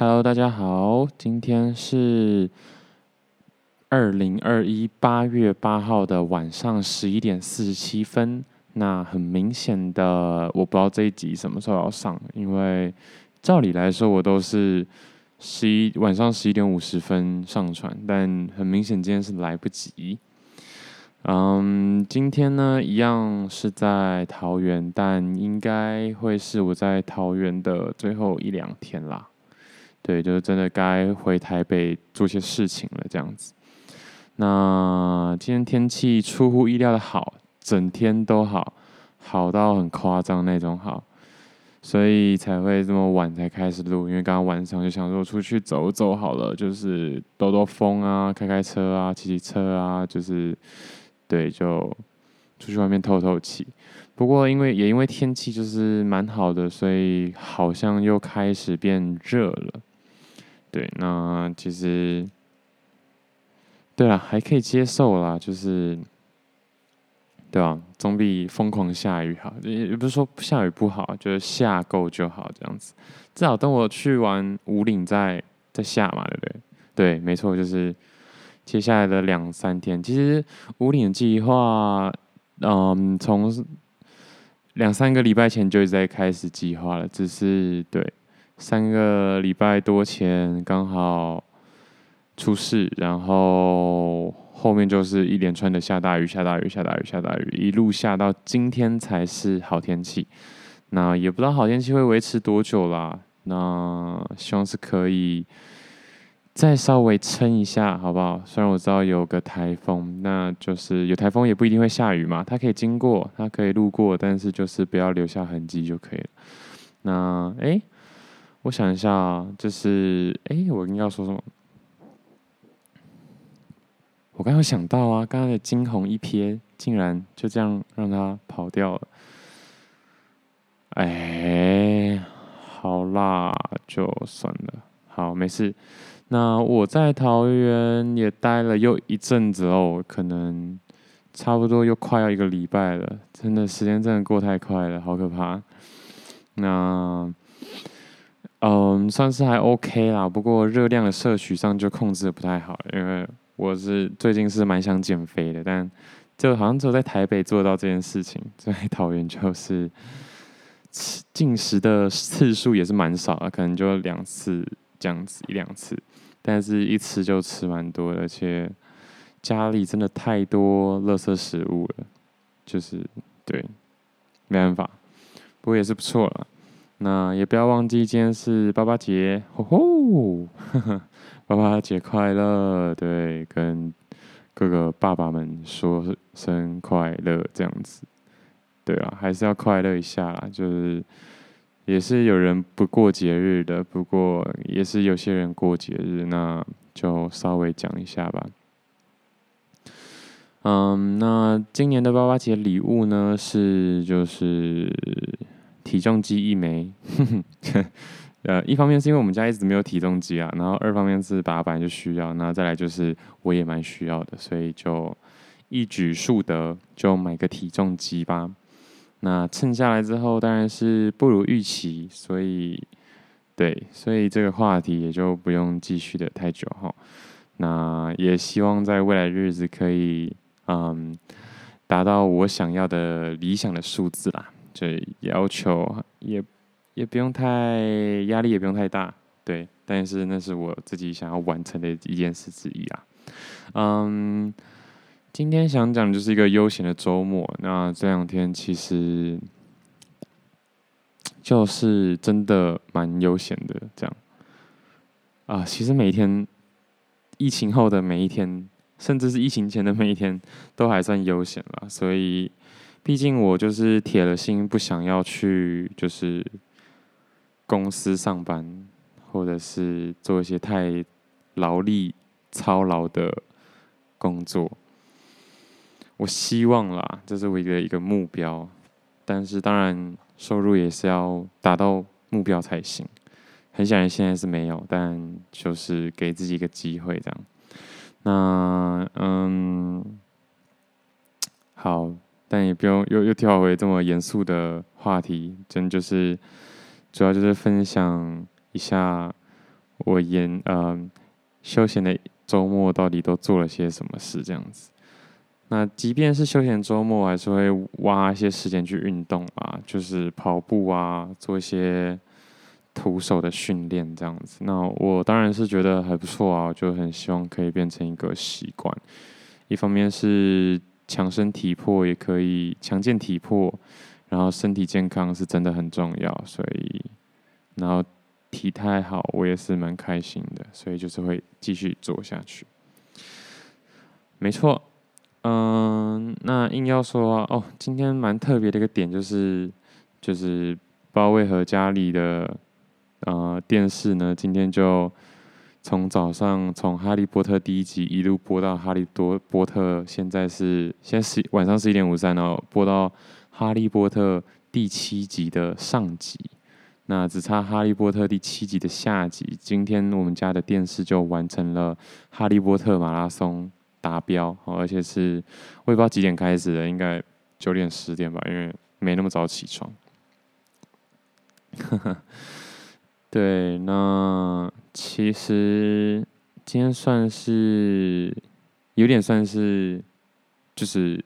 Hello，大家好，今天是二零二一八月八号的晚上十一点四十七分。那很明显的，我不知道这一集什么时候要上，因为照理来说我都是十一晚上十一点五十分上传，但很明显今天是来不及。嗯，今天呢，一样是在桃园，但应该会是我在桃园的最后一两天啦。对，就是真的该回台北做些事情了，这样子。那今天天气出乎意料的好，整天都好，好到很夸张那种好，所以才会这么晚才开始录。因为刚刚晚上就想说出去走走好了，就是兜兜风啊，开开车啊，骑骑车啊，就是对，就出去外面透透气。不过因为也因为天气就是蛮好的，所以好像又开始变热了。对，那其实，对啊，还可以接受啦，就是，对吧？总比疯狂下雨好。也不是说下雨不好，就是下够就好，这样子。至少等我去完武岭再再下嘛，对不对？对，没错，就是接下来的两三天。其实武岭计划，嗯，从两三个礼拜前就一直在开始计划了，只是对。三个礼拜多前刚好出事，然后后面就是一连串的下大雨、下大雨、下大雨、下大雨，一路下到今天才是好天气。那也不知道好天气会维持多久啦。那希望是可以再稍微撑一下，好不好？虽然我知道有个台风，那就是有台风也不一定会下雨嘛，它可以经过，它可以路过，但是就是不要留下痕迹就可以了。那诶。我想一下，就是哎，我应该要说什么？我刚刚有想到啊，刚刚的惊鸿一瞥，竟然就这样让它跑掉了。哎，好啦，就算了，好，没事。那我在桃园也待了又一阵子哦，可能差不多又快要一个礼拜了。真的，时间真的过太快了，好可怕。那。嗯，算是还 OK 啦，不过热量的摄取上就控制的不太好，因为我是最近是蛮想减肥的，但就好像只有在台北做到这件事情，在桃园就是吃进食的次数也是蛮少的，可能就两次这样子一两次，但是一吃就吃蛮多的，而且家里真的太多垃圾食物了，就是对，没办法，不过也是不错了。那也不要忘记，今天是爸爸节，吼吼，爸爸节快乐！对，跟各个爸爸们说声快乐，这样子，对啊，还是要快乐一下啦。就是也是有人不过节日的，不过也是有些人过节日，那就稍微讲一下吧。嗯，那今年的爸爸节礼物呢，是就是。体重机一枚，呃，一方面是因为我们家一直没有体重机啊，然后二方面是爸爸本来就需要，然后再来就是我也蛮需要的，所以就一举数得，就买个体重机吧。那称下来之后，当然是不如预期，所以对，所以这个话题也就不用继续的太久哈。那也希望在未来日子可以，嗯，达到我想要的理想的数字啦。所以要求也也不用太压力，也不用太大，对。但是那是我自己想要完成的一件事之一啊。嗯，今天想讲就是一个悠闲的周末。那这两天其实就是真的蛮悠闲的，这样。啊，其实每天，疫情后的每一天，甚至是疫情前的每一天，都还算悠闲了，所以。毕竟我就是铁了心不想要去，就是公司上班，或者是做一些太劳力操劳的工作。我希望啦，这是我一个一个目标，但是当然收入也是要达到目标才行。很显然现在是没有，但就是给自己一个机会这样。那嗯，好。但也不用又又跳回这么严肃的话题，真就是主要就是分享一下我研呃休闲的周末到底都做了些什么事这样子。那即便是休闲周末，还是会挖一些时间去运动啊，就是跑步啊，做一些徒手的训练这样子。那我当然是觉得还不错啊，就很希望可以变成一个习惯。一方面是强身体魄，也可以强健体魄，然后身体健康是真的很重要，所以然后体态好，我也是蛮开心的，所以就是会继续做下去。没错。嗯，那硬要说，哦，今天蛮特别的一个点就是，就是不知道为何家里的呃电视呢，今天就从早上从《哈利波特》第一集一路播到《哈利多波特》，现在是现在十晚上十一点五十三哦，播到《哈利波特》第七集的上集，那只差《哈利波特》第七集的下集。今天我们家的电视就完成了《哈利波特》马拉松。达标，哦而且是我也不知道几点开始的，应该九点十点吧，因为没那么早起床。对，那其实今天算是有点算是就是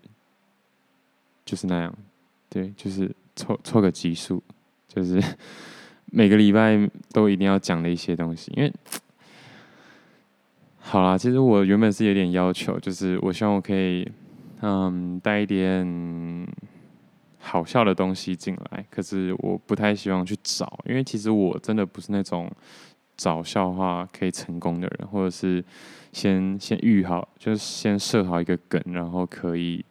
就是那样，对，就是凑凑个集数，就是 每个礼拜都一定要讲的一些东西，因为。好啦，其实我原本是有点要求，就是我希望我可以，嗯，带一点好笑的东西进来。可是我不太希望去找，因为其实我真的不是那种找笑话可以成功的人，或者是先先预好，就是先设好一个梗，然后可以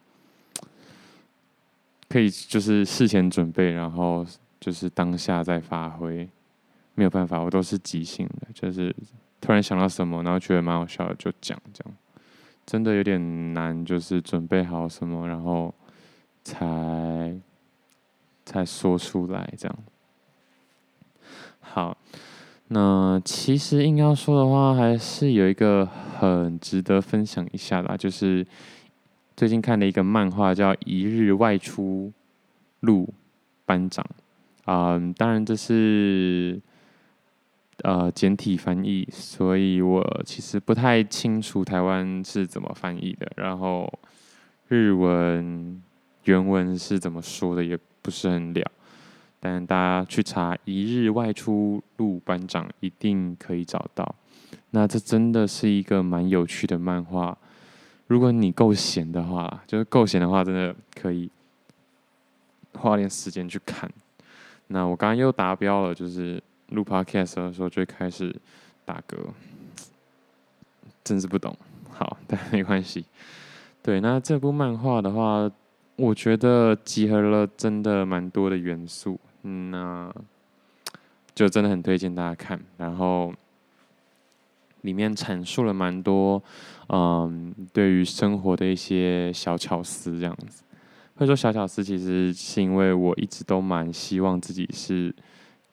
可以就是事前准备，然后就是当下再发挥。没有办法，我都是即兴的，就是。突然想到什么，然后觉得蛮好笑的，就讲这样，真的有点难，就是准备好什么，然后才才说出来这样。好，那其实硬要说的话，还是有一个很值得分享一下啦，就是最近看的一个漫画叫《一日外出路班长》。嗯，当然这是。呃，简体翻译，所以我其实不太清楚台湾是怎么翻译的，然后日文原文是怎么说的，也不是很了。但大家去查“一日外出路班长”，一定可以找到。那这真的是一个蛮有趣的漫画，如果你够闲的话，就是够闲的话，真的可以花点时间去看。那我刚刚又达标了，就是。录 podcast 的时候就开始打嗝，真是不懂。好，但没关系。对，那这部漫画的话，我觉得集合了真的蛮多的元素，嗯，那就真的很推荐大家看。然后里面阐述了蛮多，嗯，对于生活的一些小巧思，这样子。会说小巧思，其实是因为我一直都蛮希望自己是。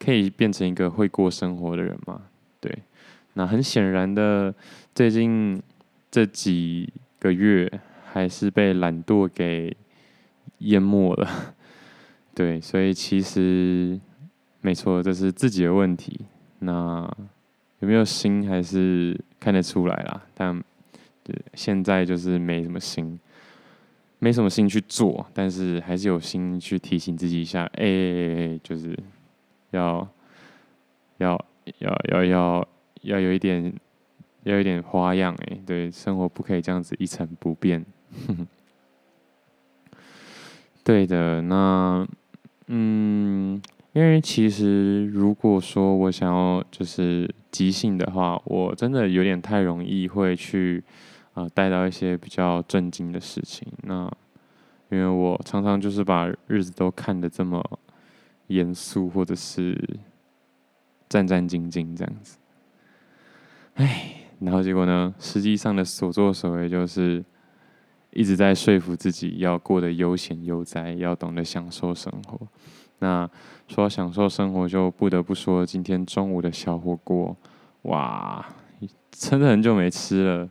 可以变成一个会过生活的人嘛？对，那很显然的，最近这几个月还是被懒惰给淹没了。对，所以其实没错，这是自己的问题。那有没有心还是看得出来啦，但对现在就是没什么心，没什么心去做，但是还是有心去提醒自己一下，哎、就是。要要要要要要有一点，要有一点花样哎，对，生活不可以这样子一成不变。对的，那嗯，因为其实如果说我想要就是即兴的话，我真的有点太容易会去啊带到一些比较震惊的事情。那因为我常常就是把日子都看得这么。严肃或者是战战兢兢这样子，哎，然后结果呢？实际上的所作所为就是一直在说服自己要过得悠闲悠哉，要懂得享受生活。那说享受生活，就不得不说今天中午的小火锅，哇，真的很久没吃了，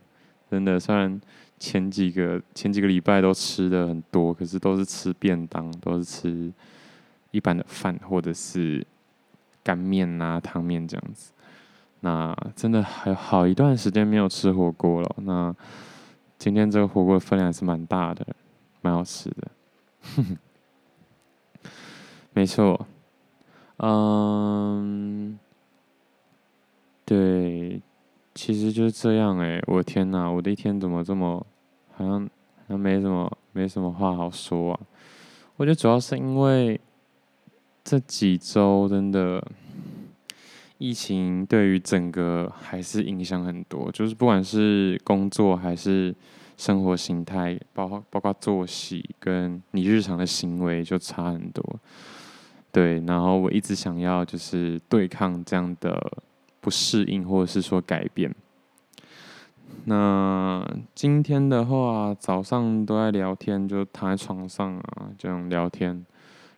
真的。虽然前几个前几个礼拜都吃的很多，可是都是吃便当，都是吃。一般的饭或者是干面啊、汤面这样子，那真的还好一段时间没有吃火锅了。那今天这个火锅分量还是蛮大的，蛮好吃的。没错，嗯，对，其实就是这样哎、我天哪，我的一天怎么这么好像好像没什么没什么话好说啊？我觉得主要是因为这几周真的。疫情对于整个还是影响很多，就是不管是工作还是生活形态，包括包括作息跟你日常的行为就差很多。对，然后我一直想要就是对抗这样的不适应或者是说改变。那今天的话，早上都在聊天，就躺在床上啊这样聊天，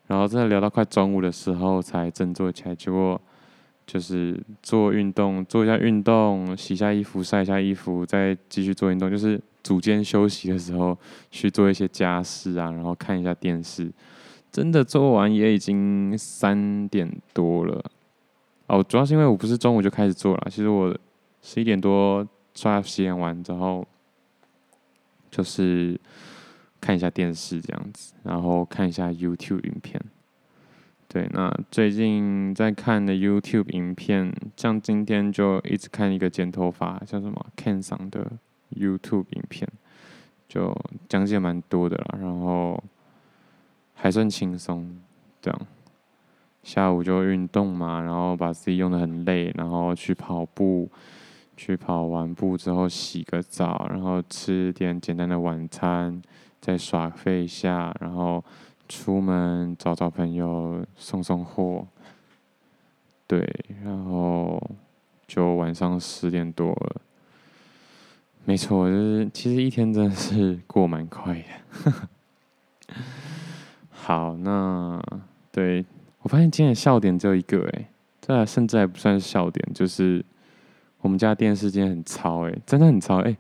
然后在聊到快中午的时候才振作起来，结果。就是做运动，做一下运动，洗一下衣服，晒一下衣服，再继续做运动。就是组间休息的时候去做一些家事啊，然后看一下电视。真的做完也已经三点多了。哦，主要是因为我不是中午就开始做了，其实我十一点多刷牙洗脸完之后，就是看一下电视这样子，然后看一下 YouTube 影片。对，那最近在看的 YouTube 影片，像今天就一直看一个剪头发，叫什么 Ken 桑的 YouTube 影片，就讲解蛮多的啦，然后还算轻松，这样。下午就运动嘛，然后把自己用得很累，然后去跑步，去跑完步之后洗个澡，然后吃点简单的晚餐，再耍废一下，然后。出门找找朋友，送送货，对，然后就晚上十点多了。没错，就是其实一天真的是过蛮快的。好，那对，我发现今天的笑点只有一个，哎，这甚至还不算是笑点，就是我们家电视今天很吵，哎，真的很吵，哎。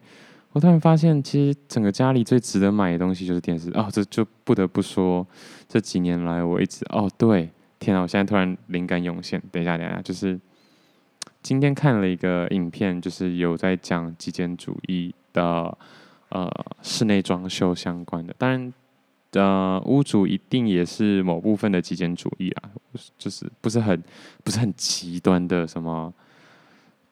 我突然发现，其实整个家里最值得买的东西就是电视哦。这就不得不说，这几年来我一直哦，对，天啊！我现在突然灵感涌现。等一下，等一下，就是今天看了一个影片，就是有在讲极简主义的呃室内装修相关的。当然，呃，屋主一定也是某部分的极简主义啊，就是不是很不是很极端的什么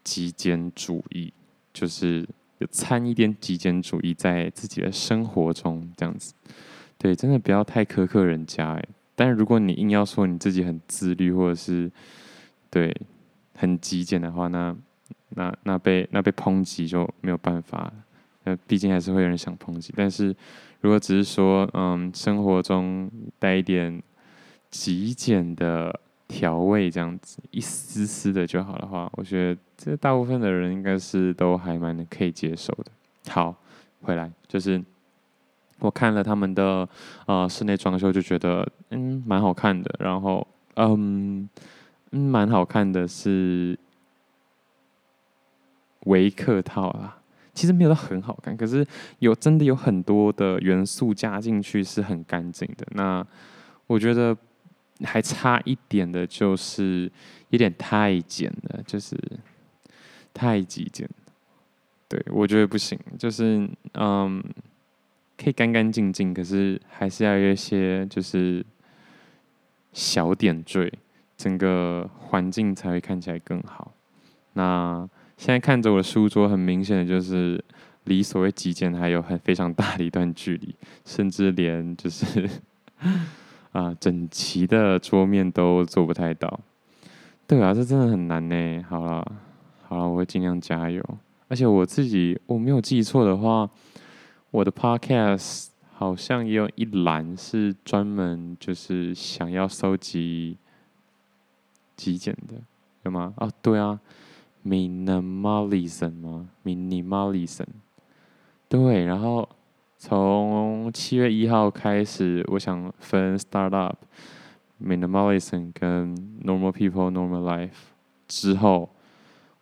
极简主义，就是。有掺一点极简主义在自己的生活中，这样子，对，真的不要太苛刻人家哎。但是如果你硬要说你自己很自律，或者是对很极简的话，那那那被那被抨击就没有办法。那毕竟还是会有人想抨击。但是如果只是说，嗯，生活中带一点极简的。调味这样子一丝丝的就好的话，我觉得这大部分的人应该是都还蛮可以接受的。好，回来就是我看了他们的呃室内装修，就觉得嗯蛮好看的。然后嗯嗯蛮好看的是维客套啦，其实没有到很好看，可是有真的有很多的元素加进去是很干净的。那我觉得。还差一点的，就是有点太简了，就是太极简。对，我觉得不行，就是嗯，可以干干净净，可是还是要有一些就是小点缀，整个环境才会看起来更好。那现在看着我的书桌，很明显的就是离所谓极简还有很非常大的一段距离，甚至连就是。啊，整齐的桌面都做不太到，对啊，这真的很难呢。好了，好了，我会尽量加油。而且我自己，我没有记错的话，我的 podcast 好像也有一栏是专门就是想要收集极简的，有吗？哦，对啊，minimalism 吗？minimalism，对，然后。从七月一号开始，我想分 startup、minimalism 跟 normal people、normal life 之后，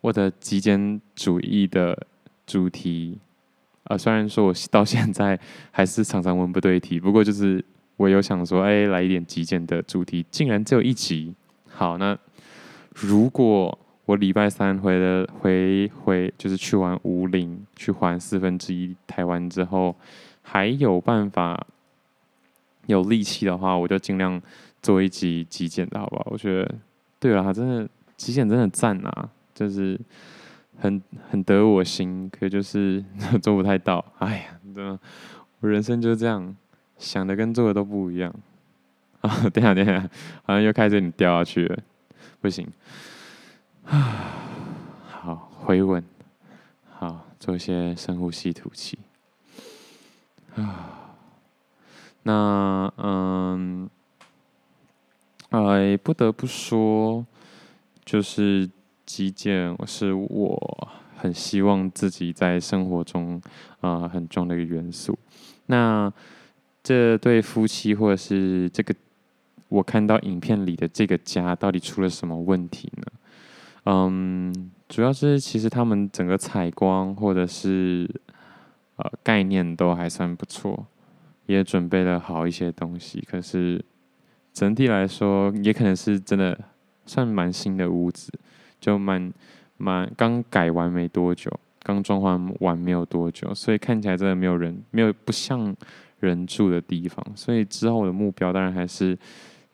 我的极简主义的主题，呃，虽然说我到现在还是常常文不对题，不过就是我有想说，哎，来一点极简的主题，竟然只有一集。好，那如果我礼拜三回了回回就是去完武岭，去环四分之一台湾之后，还有办法有力气的话，我就尽量做一集极简的好不好？我觉得对啊，真的极简真的赞啊，就是很很得我心，可就是 做不太到。哎呀，真的，我人生就是这样，想的跟做的都不一样。啊，等下等下，好像又开始你掉下去了，不行。啊，好，回稳，好，做一些深呼吸，吐气。啊，那嗯，哎，不得不说，就是极简，是我很希望自己在生活中啊、呃、很重要的一个元素。那这对夫妻，或者是这个我看到影片里的这个家，到底出了什么问题呢？嗯，主要是其实他们整个采光或者是呃概念都还算不错，也准备了好一些东西。可是整体来说，也可能是真的算蛮新的屋子，就蛮蛮刚改完没多久，刚装潢完没有多久，所以看起来真的没有人，没有不像人住的地方。所以之后的目标当然还是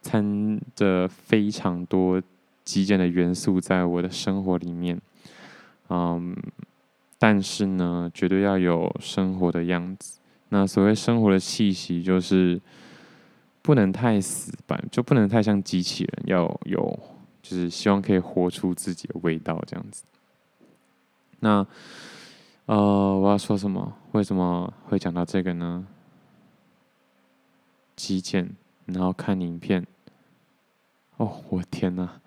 掺着非常多。极简的元素在我的生活里面，嗯，但是呢，绝对要有生活的样子。那所谓生活的气息，就是不能太死板，就不能太像机器人，要有，就是希望可以活出自己的味道这样子。那，呃，我要说什么？为什么会讲到这个呢？极简，然后看影片。哦，我天哪！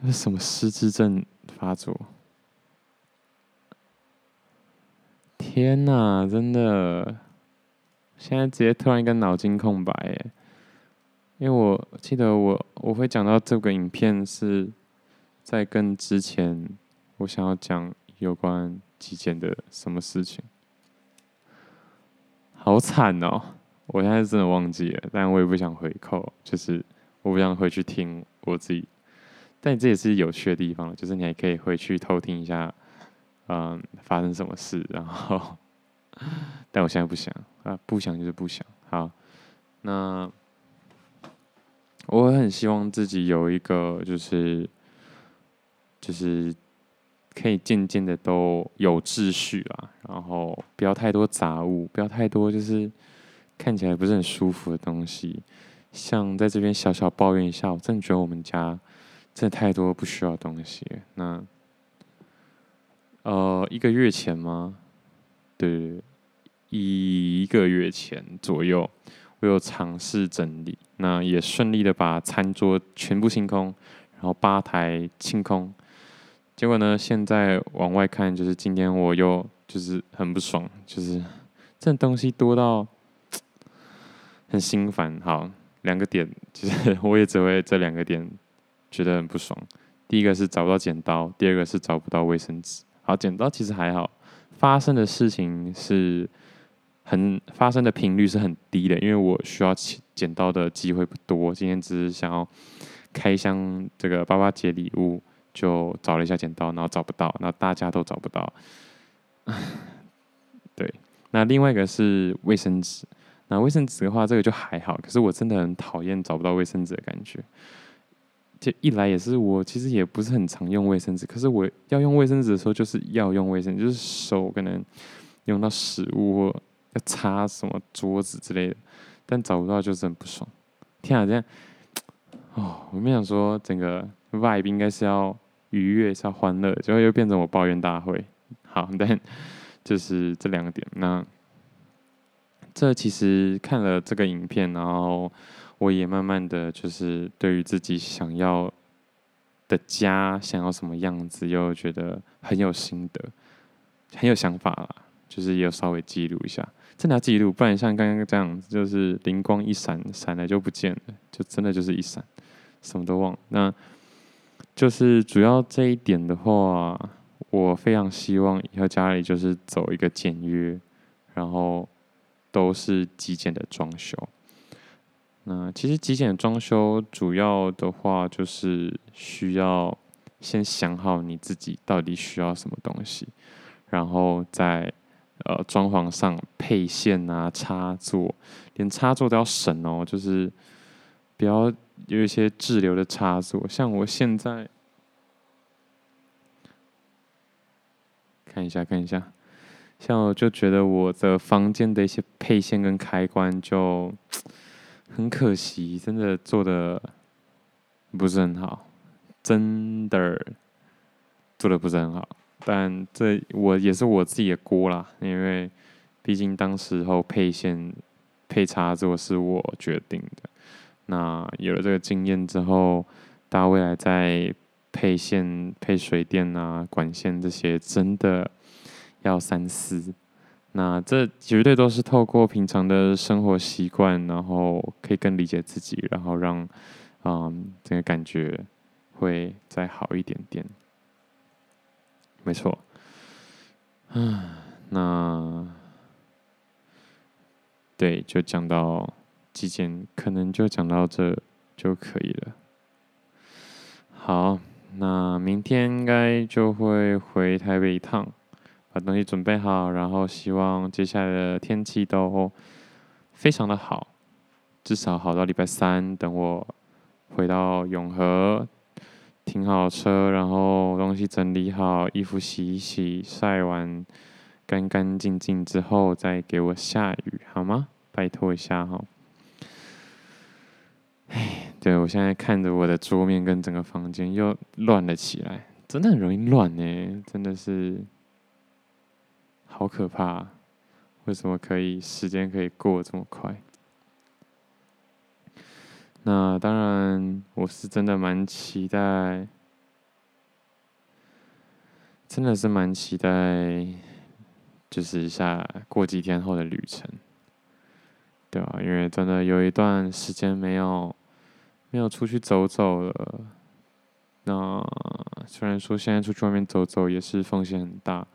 那什么失智症发作？天哪，真的！现在直接突然一个脑筋空白耶，因为我记得我我会讲到这个影片是在跟之前我想要讲有关极简的什么事情，好惨哦！我现在真的忘记了，但我也不想回扣，就是我不想回去听我自己。但这也是有趣的地方，就是你还可以回去偷听一下，嗯，发生什么事。然后，但我现在不想啊，不想就是不想。好，那我很希望自己有一个，就是就是可以渐渐的都有秩序啦，然后不要太多杂物，不要太多就是看起来不是很舒服的东西。像在这边小小抱怨一下，我真的觉得我们家。真的太多不需要东西。那，呃，一个月前吗？对，一个月前左右，我有尝试整理，那也顺利的把餐桌全部清空，然后吧台清空。结果呢，现在往外看，就是今天我又就是很不爽，就是这东西多到很心烦。好，两个点，其实 我也只会这两个点。觉得很不爽。第一个是找不到剪刀，第二个是找不到卫生纸。好，剪刀其实还好，发生的事情是很发生的频率是很低的，因为我需要剪刀的机会不多。今天只是想要开箱这个爸爸节礼物，就找了一下剪刀，然后找不到，然后大家都找不到。对，那另外一个是卫生纸。那卫生纸的话，这个就还好，可是我真的很讨厌找不到卫生纸的感觉。就一来也是我其实也不是很常用卫生纸，可是我要用卫生纸的时候，就是要用卫生纸，就是手可能用到食物或要擦什么桌子之类的，但找不到就是很不爽。天啊，这样哦，我没想说整个 vibe 应该是要愉悦，是要欢乐，结果又变成我抱怨大会。好，但就是这两个点。那这其实看了这个影片，然后。我也慢慢的就是对于自己想要的家，想要什么样子，又觉得很有心得，很有想法啦。就是也有稍微记录一下，真的要记录，不然像刚刚这样子，就是灵光一闪，闪了就不见了，就真的就是一闪，什么都忘了。那就是主要这一点的话，我非常希望以后家里就是走一个简约，然后都是极简的装修。那其实极简装修主要的话就是需要先想好你自己到底需要什么东西，然后在呃装潢上配线啊、插座，连插座都要省哦，就是不要有一些滞留的插座。像我现在看一下，看一下，像我就觉得我的房间的一些配线跟开关就很可惜，真的做的不是很好。真的做的不是很好，但这我也是我自己的锅啦，因为毕竟当时候配线配插座是我决定的。那有了这个经验之后，大家未来在配线、配水电啊、管线这些，真的要三思。那这绝对都是透过平常的生活习惯，然后可以更理解自己，然后让嗯这个感觉。会再好一点点，没错。嗯，那对，就讲到极简，可能就讲到这就可以了。好，那明天应该就会回台北一趟，把东西准备好，然后希望接下来的天气都非常的好，至少好到礼拜三，等我回到永和。停好车，然后东西整理好，衣服洗一洗，晒完干干净净之后，再给我下雨好吗？拜托一下哈。哎，对，我现在看着我的桌面跟整个房间又乱了起来，真的很容易乱呢，真的是好可怕。为什么可以时间可以过这么快？那当然，我是真的蛮期待，真的是蛮期待，就是一下过几天后的旅程，对吧？因为真的有一段时间没有没有出去走走了。那虽然说现在出去外面走走也是风险很大，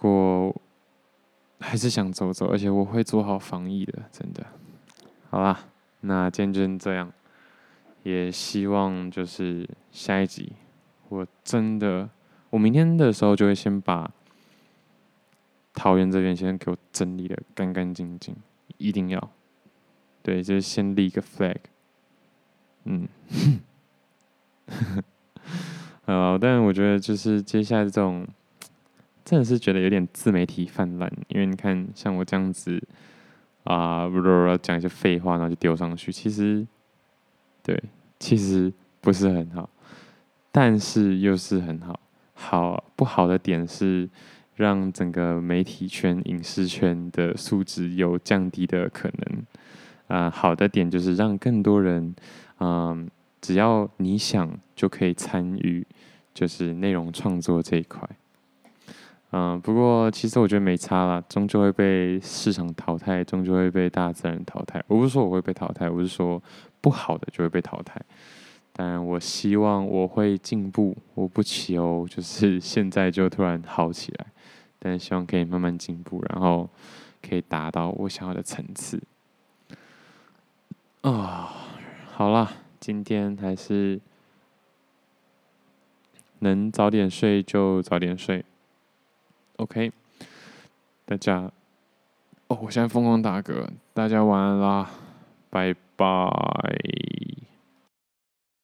过还是想走走，而且我会做好防疫的，真的。好啦。那今天就这样，也希望就是下一集，我真的，我明天的时候就会先把桃园这边先给我整理的干干净净，一定要，对，就是先立一个 flag，嗯，呃，但我觉得就是接下来这种，真的是觉得有点自媒体泛滥，因为你看像我这样子。啊，不不讲一些废话，然后就丢上去。其实，对，其实不是很好，但是又是很好。好不好的点是，让整个媒体圈、影视圈的素质有降低的可能。啊，好的点就是让更多人，嗯，只要你想就可以参与，就是内容创作这一块。嗯，不过其实我觉得没差啦，终究会被市场淘汰，终究会被大自然淘汰。我不是说我会被淘汰，我是说不好的就会被淘汰。当然，我希望我会进步，我不求就是现在就突然好起来，但希望可以慢慢进步，然后可以达到我想要的层次。啊、好啦，今天还是能早点睡就早点睡。OK，大家，哦，我现在疯狂打嗝，大家晚安啦，拜拜。